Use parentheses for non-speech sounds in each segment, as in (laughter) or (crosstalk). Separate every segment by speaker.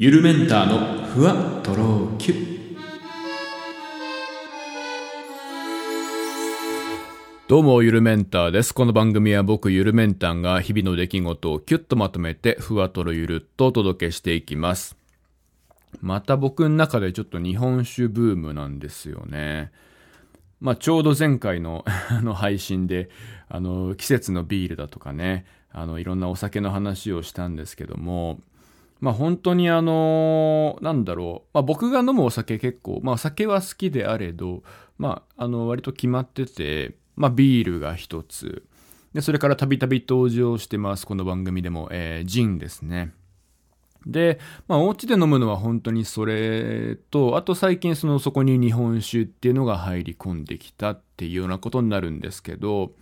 Speaker 1: ゆるメンターのふわとろきゅどうも、ゆるメンターです。この番組は僕、ゆるメンターが日々の出来事をキュッとまとめて、ふわとろゆるっとお届けしていきます。また僕の中でちょっと日本酒ブームなんですよね。まあ、ちょうど前回の (laughs) あの配信で、あの、季節のビールだとかね、あの、いろんなお酒の話をしたんですけども、まあ本当にあの、なんだろう、まあ僕が飲むお酒結構、まあ酒は好きであれど、まああの割と決まってて、まあビールが一つ、で、それからたびたび登場してます、この番組でも、えー、ジンですね。で、まあ、お家で飲むのは本当にそれと、あと最近そのそこに日本酒っていうのが入り込んできたっていうようなことになるんですけど、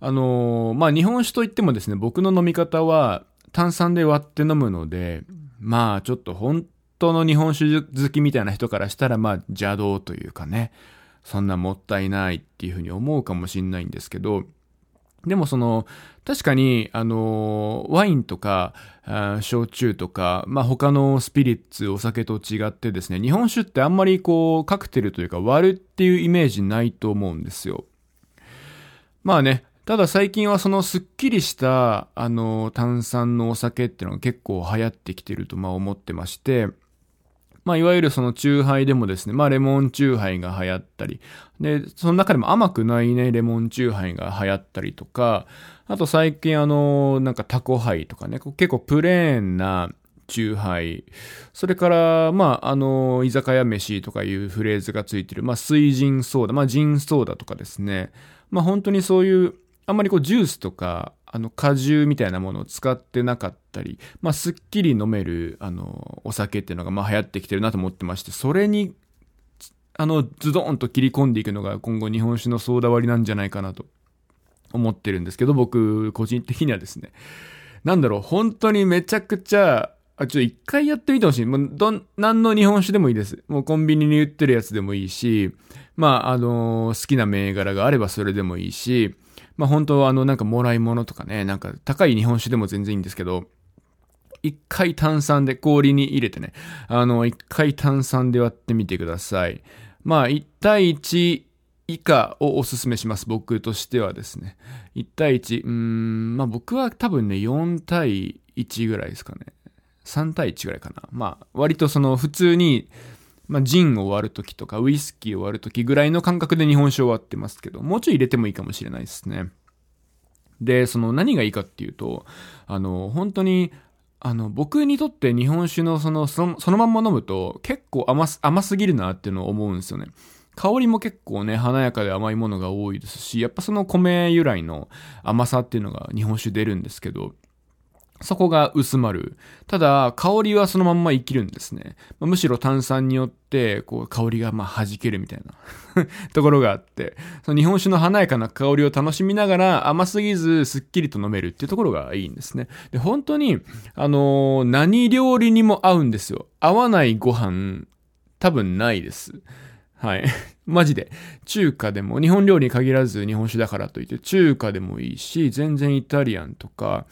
Speaker 1: あのー、まあ、日本酒といってもですね、僕の飲み方は炭酸で割って飲むので、まあ、ちょっと本当の日本酒好きみたいな人からしたら、まあ、邪道というかね、そんなもったいないっていうふうに思うかもしんないんですけど、でもその、確かに、あの、ワインとか、焼酎とか、まあ、他のスピリッツ、お酒と違ってですね、日本酒ってあんまりこう、カクテルというか割るっていうイメージないと思うんですよ。まあね、ただ最近はそのスッキリした、あの、炭酸のお酒っていうのが結構流行ってきてると、まあ思ってまして、まあ、いわゆるそのチューハイでもですね、まあ、レモンチューハイが流行ったり、で、その中でも甘くないね、レモンチューハイが流行ったりとか、あと最近あの、なんかタコハイとかね、結構プレーンなチューハイ、それから、まあ、あの、居酒屋飯とかいうフレーズがついてる、まあ、翠ジンソーダ、まあ、ジンソーダとかですね、まあ、本当にそういう、あんまりこうジュースとか、あの果汁みたいなものを使ってなかったり、まあ、すっきり飲める、あの、お酒っていうのが、まあ、流行ってきてるなと思ってまして、それに、あの、ズドンと切り込んでいくのが今後日本酒のソーダ割りなんじゃないかなと思ってるんですけど、僕、個人的にはですね、なんだろう、本当にめちゃくちゃ、あ、ちょっと一回やってみてほしい。もう、どん、何の日本酒でもいいです。もうコンビニに売ってるやつでもいいし、まあ、あのー、好きな銘柄があればそれでもいいし、まあ本当はあのなんかもらい物とかね、なんか高い日本酒でも全然いいんですけど、一回炭酸で氷に入れてね、あの、一回炭酸で割ってみてください。まあ1対1以下をおすすめします。僕としてはですね。1対1、うーん、まあ僕は多分ね、4対1ぐらいですかね。3対1ぐらいかな。まあ割とその普通にまあ、ジンを割るときとか、ウイスキーを割るときぐらいの感覚で日本酒を割ってますけど、もうちょい入れてもいいかもしれないですね。で、その何がいいかっていうと、あの、本当に、あの、僕にとって日本酒のその、そのそのまんま飲むと結構甘す、甘すぎるなっていうのを思うんですよね。香りも結構ね、華やかで甘いものが多いですし、やっぱその米由来の甘さっていうのが日本酒出るんですけど、そこが薄まる。ただ、香りはそのまんま生きるんですね。むしろ炭酸によって、こう、香りがまあ弾けるみたいな (laughs) ところがあって、その日本酒の華やかな香りを楽しみながら、甘すぎずすっきりと飲めるっていうところがいいんですね。で、本当に、あのー、何料理にも合うんですよ。合わないご飯、多分ないです。はい。(laughs) マジで。中華でも、日本料理に限らず日本酒だからといって、中華でもいいし、全然イタリアンとか、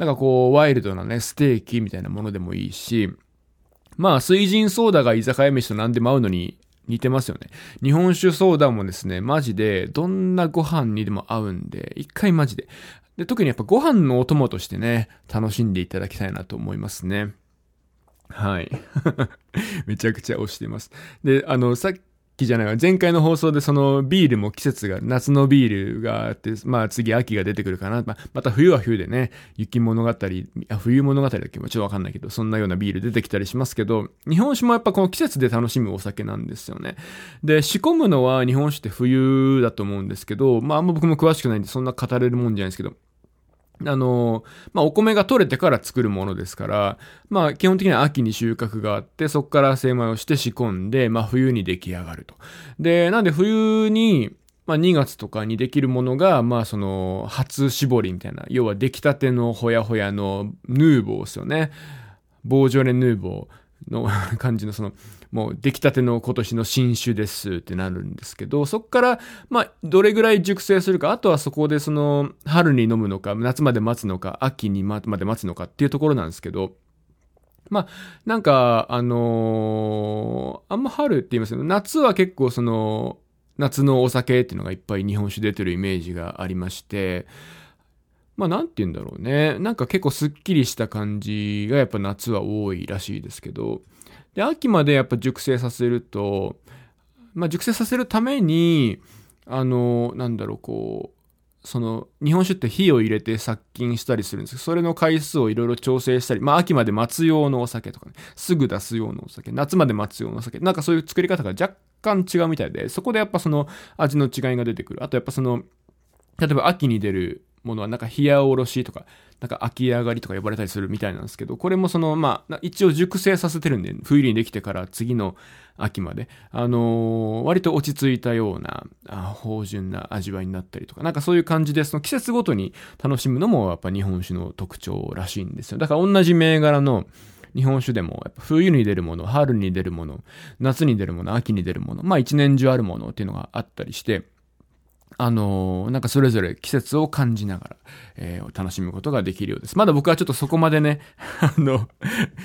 Speaker 1: なんかこう、ワイルドなね、ステーキみたいなものでもいいし、まあ、水人ソーダが居酒屋飯と何でも合うのに似てますよね。日本酒ソーダもですね、マジで、どんなご飯にでも合うんで、一回マジで。で、特にやっぱご飯のお供としてね、楽しんでいただきたいなと思いますね。はい。(laughs) めちゃくちゃ推してます。で、あの、さっ期じゃないわ。前回の放送でそのビールも季節が、夏のビールがあって、まあ次秋が出てくるかな。まあ、また冬は冬でね、雪物語、あ冬物語だっけ？ちょっとわかんないけど、そんなようなビール出てきたりしますけど、日本酒もやっぱこの季節で楽しむお酒なんですよね。で、仕込むのは日本酒って冬だと思うんですけど、まああんま僕も詳しくないんでそんな語れるもんじゃないですけど、あの、まあ、お米が取れてから作るものですから、まあ、基本的には秋に収穫があって、そこから精米をして仕込んで、まあ、冬に出来上がると。で、なんで冬に、まあ、2月とかにできるものが、まあ、その、初搾りみたいな、要は出来たてのほやほやのヌーボーですよね。ボージョレヌーボー。の (laughs) 感じのその、もう出来たての今年の新種ですってなるんですけど、そこから、まあ、どれぐらい熟成するか、あとはそこでその、春に飲むのか、夏まで待つのか、秋にまで待つのかっていうところなんですけど、まあ、なんか、あのー、あんま春って言いますけど、夏は結構その、夏のお酒っていうのがいっぱい日本酒出てるイメージがありまして、まあなんて言うんだろうね。なんか結構スッキリした感じがやっぱ夏は多いらしいですけど、で、秋までやっぱ熟成させると、まあ熟成させるために、あの、なんだろう、こう、その、日本酒って火を入れて殺菌したりするんですけど、それの回数をいろいろ調整したり、まあ秋まで待つ用のお酒とかね、すぐ出す用のお酒、夏まで待つ用のお酒、なんかそういう作り方が若干違うみたいで、そこでやっぱその味の違いが出てくる。あとやっぱその、例えば秋に出るものはなんか冷やおろしとか、なんか秋上がりとか呼ばれたりするみたいなんですけど、これもその、まあ、一応熟成させてるんで、冬にできてから次の秋まで、あのー、割と落ち着いたような、あ芳醇な味わいになったりとか、なんかそういう感じで、その季節ごとに楽しむのもやっぱ日本酒の特徴らしいんですよ。だから同じ銘柄の、日本酒でも、やっぱ冬に出るもの、春に出るもの、夏に出るもの、秋に出るもの、まあ一年中あるものっていうのがあったりして、あのー、なんかそれぞれ季節を感じながら、えー、楽しむことができるようです。まだ僕はちょっとそこまでね、(laughs) あの、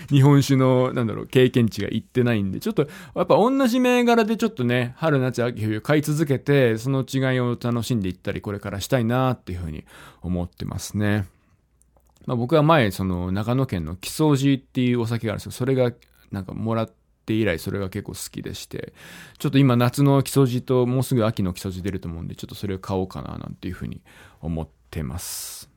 Speaker 1: 日本酒の、なんだろう、経験値がいってないんで、ちょっと、やっぱ同じ銘柄でちょっとね、春、夏、秋、冬買い続けて、その違いを楽しんでいったり、これからしたいなっていうふうに思ってますね。まあ僕は前、その、長野県の木曽路っていうお酒があるんですけど、それが、なんかもらって、って以来それが結構好きでして、ちょっと今夏の木曽路ともうすぐ秋の木曽路出ると思うんで、ちょっとそれを買おうかななんていうふうに思ってます。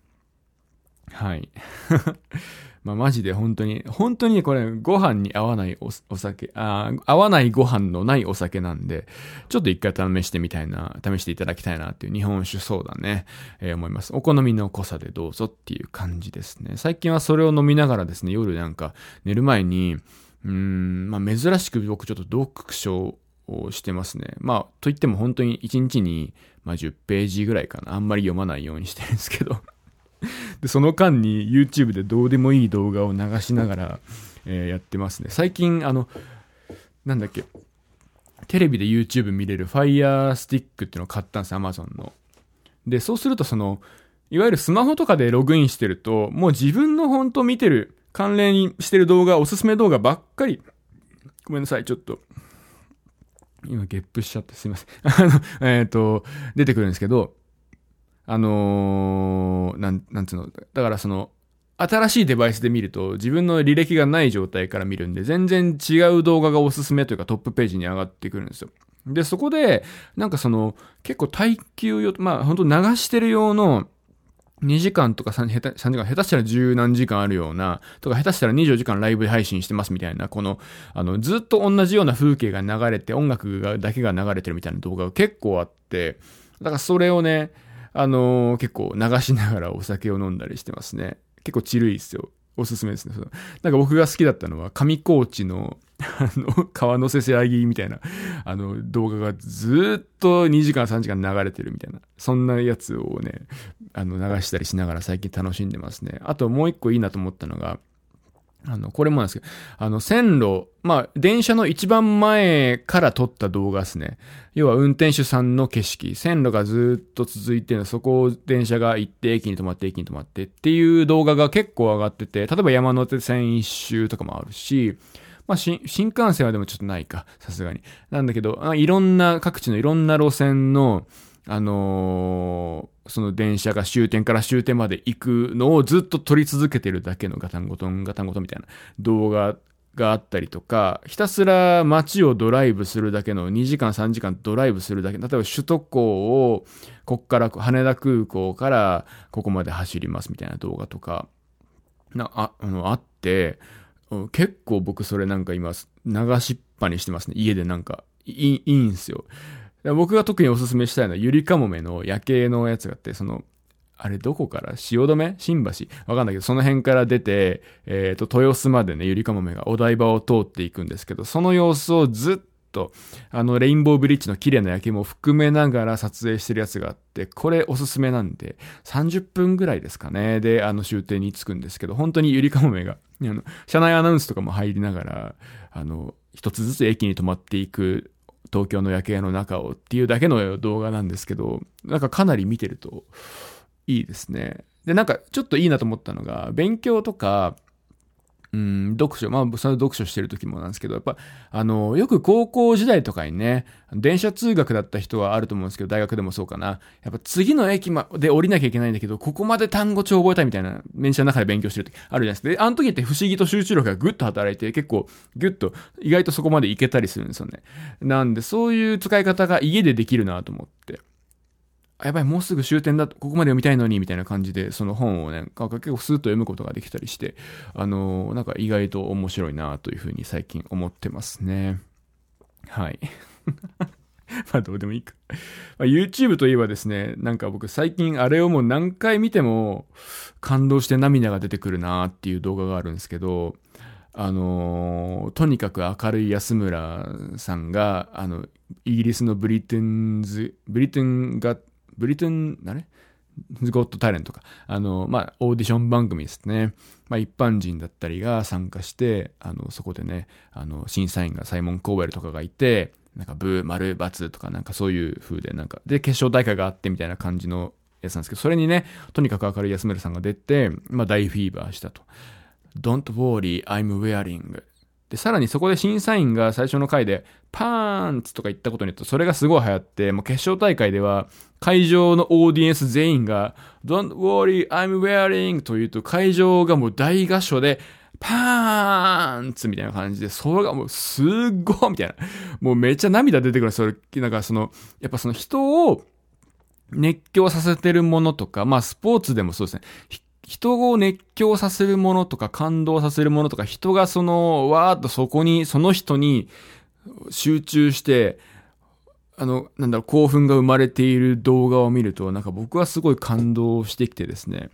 Speaker 1: はい。(laughs) まあマジで本当に、本当にこれご飯に合わないお酒あ、合わないご飯のないお酒なんで、ちょっと一回試してみたいな、試していただきたいなっていう日本酒そうだね、えー、思います。お好みの濃さでどうぞっていう感じですね。最近はそれを飲みながらですね、夜なんか寝る前に、うん、まあ珍しく僕ちょっと読書をしてますね。まあ、といっても本当に1日に、まあ、10ページぐらいかな。あんまり読まないようにしてるんですけどで、その間に YouTube でどうでもいい動画を流しながら、えー、やってますね。最近、あの、なんだっけ、テレビで YouTube 見れる Fire Stick っていうのを買ったんです Amazon の。で、そうするとその、いわゆるスマホとかでログインしてると、もう自分の本当見てる関連してる動画、おすすめ動画ばっかり。ごめんなさい、ちょっと。今、ゲップしちゃってすいません。(laughs) あの、えっ、ー、と、出てくるんですけど、あのー、なん、なんつうの、だからその、新しいデバイスで見ると自分の履歴がない状態から見るんで全然違う動画がおすすめというかトップページに上がってくるんですよ。で、そこで、なんかその、結構耐久用、まあ本当流してる用の2時間とか 3, 3時間、下手したら10何時間あるような、とか下手したら24時間ライブ配信してますみたいな、この、あの、ずっと同じような風景が流れて、音楽が、だけが流れてるみたいな動画が結構あって、だからそれをね、あのー、結構流しながらお酒を飲んだりしてますね。結構チルいっすよ。おすすめですね。なんか僕が好きだったのは、上高地の、あの、川のせせあぎみたいな、あの、動画がずっと2時間3時間流れてるみたいな、そんなやつをね、あの、流したりしながら最近楽しんでますね。あともう一個いいなと思ったのが、あの、これもなんですけど、あの、線路、まあ、電車の一番前から撮った動画ですね。要は運転手さんの景色、線路がずっと続いてるのそこを電車が行って駅に止まって駅に止まってっていう動画が結構上がってて、例えば山手線一周とかもあるし、まあ、新幹線はでもちょっとないか、さすがに。なんだけど、いろんな、各地のいろんな路線の、あのー、その電車が終点から終点まで行くのをずっと撮り続けてるだけのガタンゴトンガタンゴトンみたいな動画があったりとか、ひたすら街をドライブするだけの2時間3時間ドライブするだけ、例えば首都高をこっから羽田空港からここまで走りますみたいな動画とか、な、あ、あの、あって、結構僕それなんか今流しっぱにしてますね。家でなんか、いい、いいんすよ。僕が特におすすめしたいのは、ゆりかもめの夜景のやつがあって、その、あれどこから？汐留？新橋？わかんないけど、その辺から出て、えっ、ー、と、豊洲までね、ゆりかもめがお台場を通っていくんですけど、その様子をずっと、あの、レインボーブリッジの綺麗な夜景も含めながら撮影してるやつがあって、これおすすめなんで、30分ぐらいですかね。で、あの、終点に着くんですけど、本当にゆりかもめが、あの、車内アナウンスとかも入りながら、あの、一つずつ駅に止まっていく東京の夜景の中をっていうだけの動画なんですけど、なんかかなり見てるといいですね。で、なんかちょっといいなと思ったのが、勉強とか、うん、読書、まあ、その読書してる時もなんですけど、やっぱ、あの、よく高校時代とかにね、電車通学だった人はあると思うんですけど、大学でもそうかな。やっぱ次の駅まで降りなきゃいけないんだけど、ここまで単語帳覚えたいみたいな、電車の中で勉強してる時あるじゃないですか。で、あの時って不思議と集中力がぐっと働いて、結構、ぐっと、意外とそこまでいけたりするんですよね。なんで、そういう使い方が家でできるなと思って。やばい、もうすぐ終点だ、ここまで読みたいのに、みたいな感じで、その本をね、結構スーッと読むことができたりして、あのー、なんか意外と面白いなというふうに最近思ってますね。はい。(laughs) まあどうでもいいか。まあ、YouTube といえばですね、なんか僕最近あれをもう何回見ても感動して涙が出てくるなっていう動画があるんですけど、あのー、とにかく明るい安村さんが、あの、イギリスのブリテンズ、ブリテンがブリトン、あれゴットタレントか。あの、まあ、オーディション番組ですね。まあ、一般人だったりが参加して、あの、そこでね、あの、審査員がサイモン・コーウェルとかがいて、なんか、ブー、丸、バツとか、なんかそういう風で、なんか、で、決勝大会があってみたいな感じのやつなんですけど、それにね、とにかく明るい安村さんが出て、まあ、大フィーバーしたと。Don't worry, I'm wearing で、さらにそこで審査員が最初の回で、パーンツとか言ったことによって、それがすごい流行って、もう決勝大会では、会場のオーディエンス全員が、Don't worry, I'm wearing と言うと、会場がもう大合唱で、パーンツみたいな感じで、それがもうすっごいみたいな。もうめっちゃ涙出てくる。それ、なんかその、やっぱその人を熱狂させてるものとか、まあスポーツでもそうですね。人を熱狂させるものとか感動させるものとか、人がその、わーっとそこに、その人に集中して、あの、なんだろう、興奮が生まれている動画を見ると、なんか僕はすごい感動してきてですね、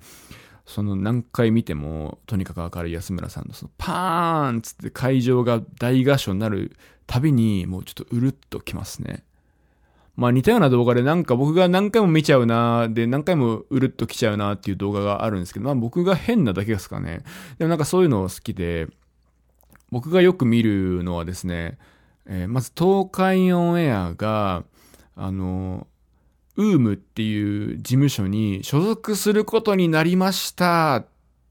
Speaker 1: その何回見ても、とにかく明るい安村さんのそのパーンつって会場が大合唱になるたびに、もうちょっとうるっときますね。まあ似たような動画でなんか僕が何回も見ちゃうなで何回もうるっと来ちゃうなっていう動画があるんですけど、まあ僕が変なだけですかね。でもなんかそういうの好きで、僕がよく見るのはですね、えー、まず東海オンエアが、あの、ウームっていう事務所に所属することになりましたっ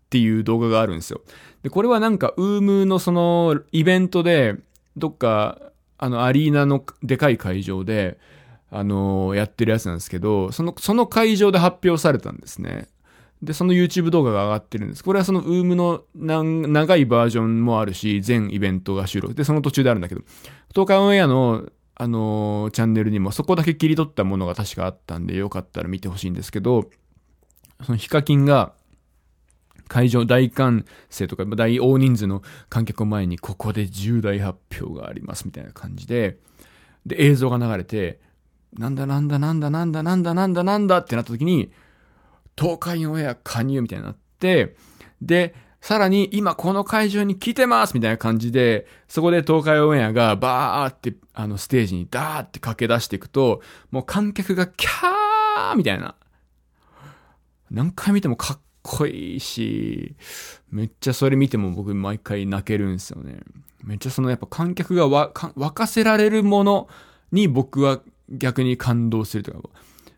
Speaker 1: ていう動画があるんですよ。で、これはなんかウームのそのイベントで、どっか、あのアリーナのでかい会場で、あのー、やってるやつなんですけど、その、その会場で発表されたんですね。で、その YouTube 動画が上がってるんです。これはその UM の長いバージョンもあるし、全イベントが収録。で、その途中であるんだけど、東海オンエアの、あのー、チャンネルにもそこだけ切り取ったものが確かあったんで、よかったら見てほしいんですけど、そのヒカキンが、会場大歓声とか大大人数の観客を前にここで重大発表がありますみたいな感じで、で、映像が流れて、なんだなんだなんだなんだなんだなんだなんだってなった時に、東海オンエア加入みたいになって、で、さらに今この会場に来てますみたいな感じで、そこで東海オンエアがバーってあのステージにダーって駆け出していくと、もう観客がキャーみたいな。何回見てもかっこいいし、めっちゃそれ見ても僕毎回泣けるんですよね。めっちゃそのやっぱ観客がわ沸かせられるものに僕は逆に感動するとか、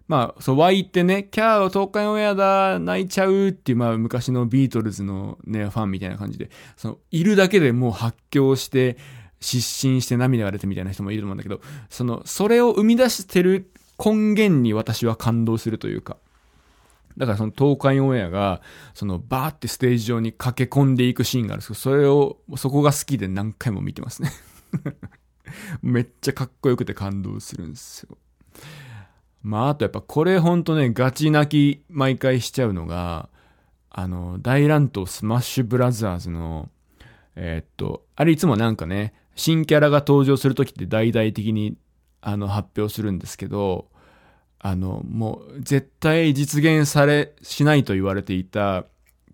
Speaker 1: まあ、そう、湧いてね、キャー、東海オンエアだ、泣いちゃうっていう、まあ、昔のビートルズのね、ファンみたいな感じで、その、いるだけでもう発狂して、失神して涙が出てみたいな人もいると思うんだけど、その、それを生み出してる根源に私は感動するというか、だからその東海オンエアが、そのバーってステージ上に駆け込んでいくシーンがあるんですけど、それを、そこが好きで何回も見てますね。(laughs) めっちゃかっこよくて感動するんですよ。まあ、あとやっぱこれほんとね、ガチ泣き毎回しちゃうのが、あの、大乱闘スマッシュブラザーズの、えー、っと、あれいつもなんかね、新キャラが登場するときって大々的に、あの、発表するんですけど、あの、もう、絶対実現され、しないと言われていた、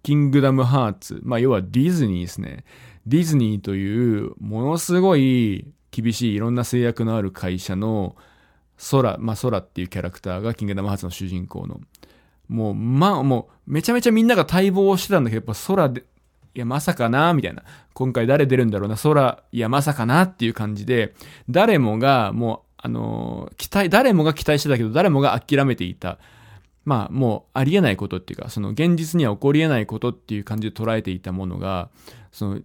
Speaker 1: キングダムハーツ。まあ、要はディズニーですね。ディズニーという、ものすごい、厳しいいろんな制約のある会社のソラ、まあソラっていうキャラクターがキングダムハーツの主人公の。もう、まあもう、めちゃめちゃみんなが待望してたんだけど、やっぱ空で、いや、まさかな、みたいな。今回誰出るんだろうな、空、いや、まさかなっていう感じで、誰もが、もう、あのー、期待、誰もが期待してたけど、誰もが諦めていた、まあもうありえないことっていうか、その現実には起こりえないことっていう感じで捉えていたものが、その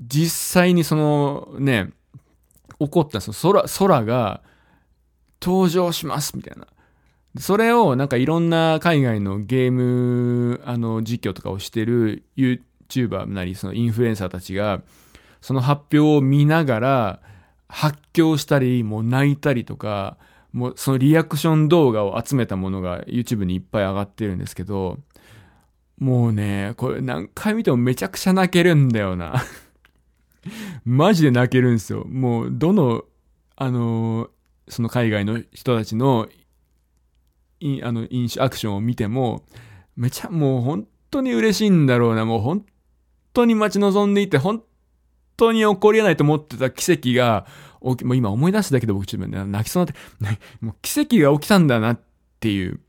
Speaker 1: 実際にそのね、起こったその空、空が登場しますみたいな。それをなんかいろんな海外のゲーム、あの実況とかをしてる YouTuber なりそのインフルエンサーたちが、その発表を見ながら発狂したり、もう泣いたりとか、もうそのリアクション動画を集めたものが YouTube にいっぱい上がってるんですけど、もうね、これ何回見てもめちゃくちゃ泣けるんだよな (laughs) マジで泣けるんですよ。もう、どの、あのー、その海外の人たちの、いあの、飲酒アクションを見ても、めちゃ、もう本当に嬉しいんだろうな。もう本当に待ち望んでいて、本当に起こり得ないと思ってた奇跡が、もう今思い出すだけで僕自分で泣きそうになって、(laughs) もう奇跡が起きたんだなっていう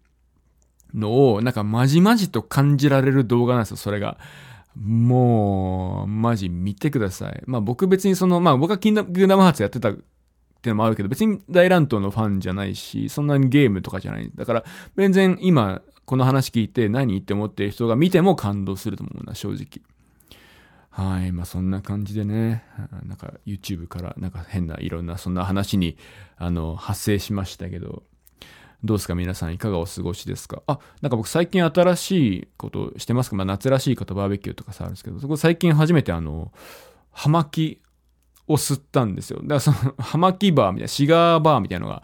Speaker 1: のを、なんかまじまじと感じられる動画なんですよ、それが。もう、マジ見てください。まあ僕別にその、まあ僕はキングダムハーツやってたっていうのもあるけど、別に大乱闘のファンじゃないし、そんなにゲームとかじゃない。だから、全然今、この話聞いて何って思ってる人が見ても感動すると思うな、正直。はい。まあそんな感じでね、なんか YouTube からなんか変ないろんなそんな話に、あの、発生しましたけど、どうですか？皆さんいかがお過ごしですか？あ、なんか僕最近新しいことしてますか？まあ夏らしいことバーベキューとかさあるんですけど、そこ最近初めてあの、葉巻を吸ったんですよ。だからその、葉巻バーみたいな、シガーバーみたいなのが、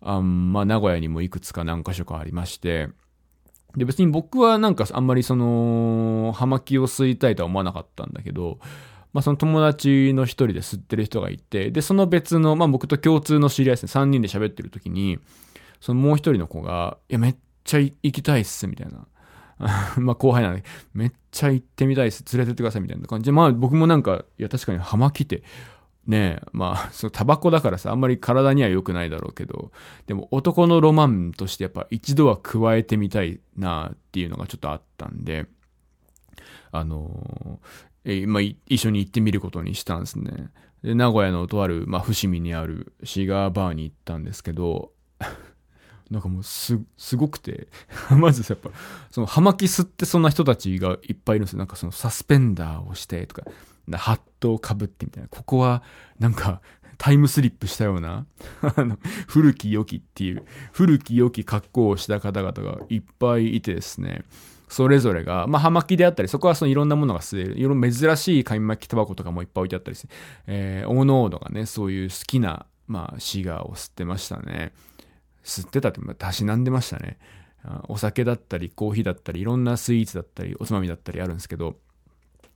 Speaker 1: あまあ名古屋にもいくつか何箇所かありまして、で別に僕はなんかあんまりその、葉巻を吸いたいとは思わなかったんだけど、まあその友達の一人で吸ってる人がいて、で、その別の、まあ僕と共通の知り合いですね、3人で喋ってる時に、そのもう一人の子が、いや、めっちゃ行きたいっす、みたいな。(laughs) まあ後輩なんで、めっちゃ行ってみたいっす、連れてってください、みたいな感じで、まあ僕もなんか、いや、確かに葉巻って、ねえ、まあ、そのタバコだからさ、あんまり体には良くないだろうけど、でも男のロマンとしてやっぱ一度は加えてみたいなっていうのがちょっとあったんで、あのー、えまあ、一緒に行ってみることにしたんですね。で、名古屋のとある、まあ、伏見にあるシガーバーに行ったんですけど、(laughs) なんかもうす、すごくて (laughs) まずやっぱ、その、葉巻吸ってそんな人たちがいっぱいいるんですよ。なんかその、サスペンダーをしてとか、ハットをかぶってみたいな。ここは、なんか、タイムスリップしたような、(laughs) あの、古き良きっていう、古き良き格好をした方々がいっぱいいてですね、それぞれが、まあ、葉巻であったり、そこはそのいろんなものが吸える、いろんな珍しい紙巻きタバコとかもいっぱい置いてあったりして、えー、おのおのがね、そういう好きな、まあ、シガーを吸ってましたね。吸ってたって、たしなんでましたね。お酒だったり、コーヒーだったり、いろんなスイーツだったり、おつまみだったりあるんですけど、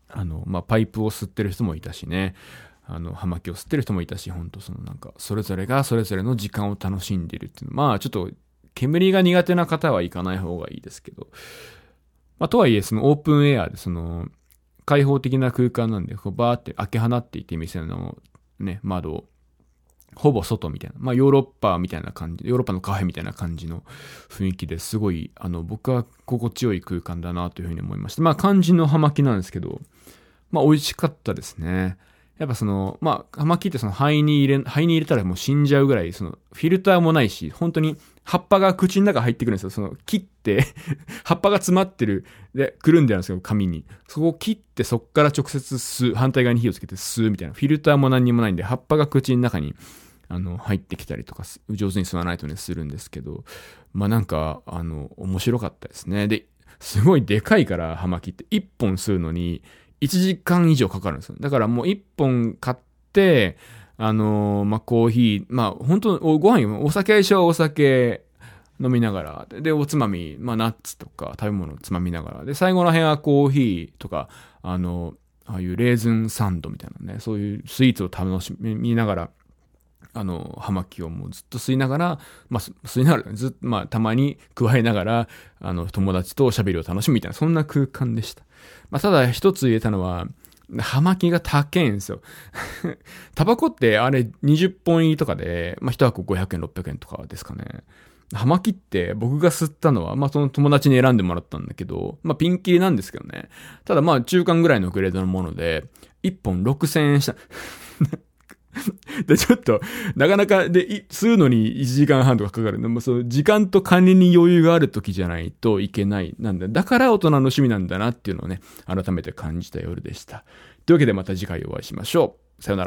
Speaker 1: あの、まあ、パイプを吸ってる人もいたしね、あの、葉巻を吸ってる人もいたし、ほんとそのなんか、それぞれがそれぞれの時間を楽しんでるっていうの。まあ、ちょっと、煙が苦手な方は行かない方がいいですけど、まあ、とはいえ、そのオープンエアで、その、開放的な空間なんで、こうバーって開け放っていて店のね、窓を。ほぼ外みたいな。まあヨーロッパみたいな感じ、ヨーロッパのカフェみたいな感じの雰囲気ですごい、あの、僕は心地よい空間だなというふうに思いました。まあ漢字の葉巻なんですけど、まあ美味しかったですね。やっぱその、まあ、葉巻ってその肺に入れ、肺に入れたらもう死んじゃうぐらい、その、フィルターもないし、本当に葉っぱが口の中入ってくるんですよ。その、切って (laughs) 葉っぱが詰まってる、で、くるんであるんですよ、紙に。そこを切って、そっから直接吸う、反対側に火をつけて吸うみたいな。フィルターも何にもないんで、葉っぱが口の中にあの、入ってきたりとか、上手に吸わないとね、するんですけど、まあなんか、あの、面白かったですね。で、すごいでかいから、葉巻って、1本吸うのに、1時間以上かかるんですよ。だからもう1本買って、あのまあ、コーヒー、まあ、本当ご飯、お酒一緒はお酒飲みながら、で、おつまみ、まあ、ナッツとか食べ物つまみながら、で、最後の辺はコーヒーとか、あの、ああいうレーズンサンドみたいなね、そういうスイーツを楽しみながら、あの、葉巻をもうずっと吸いながら、まあ、吸いながら、ずっと、まあ、たまに加えながら、あの、友達と喋りを楽しむみたいな、そんな空間でした。まあ、ただ一つ言えたのは、葉巻が高いんですよ。(laughs) タバコってあれ20本入りとかで、まあ、1箱500円、600円とかですかね。葉巻って僕が吸ったのは、まあ、その友達に選んでもらったんだけど、まあ、ピンキリなんですけどね。ただま、中間ぐらいのグレードのもので、1本6000円した。(laughs) で、ちょっと、なかなか、で、吸うのに1時間半とかかかる。でもその時間と管理に余裕がある時じゃないといけない。なんだ。だから大人の趣味なんだなっていうのをね、改めて感じた夜でした。というわけでまた次回お会いしましょう。さよなら。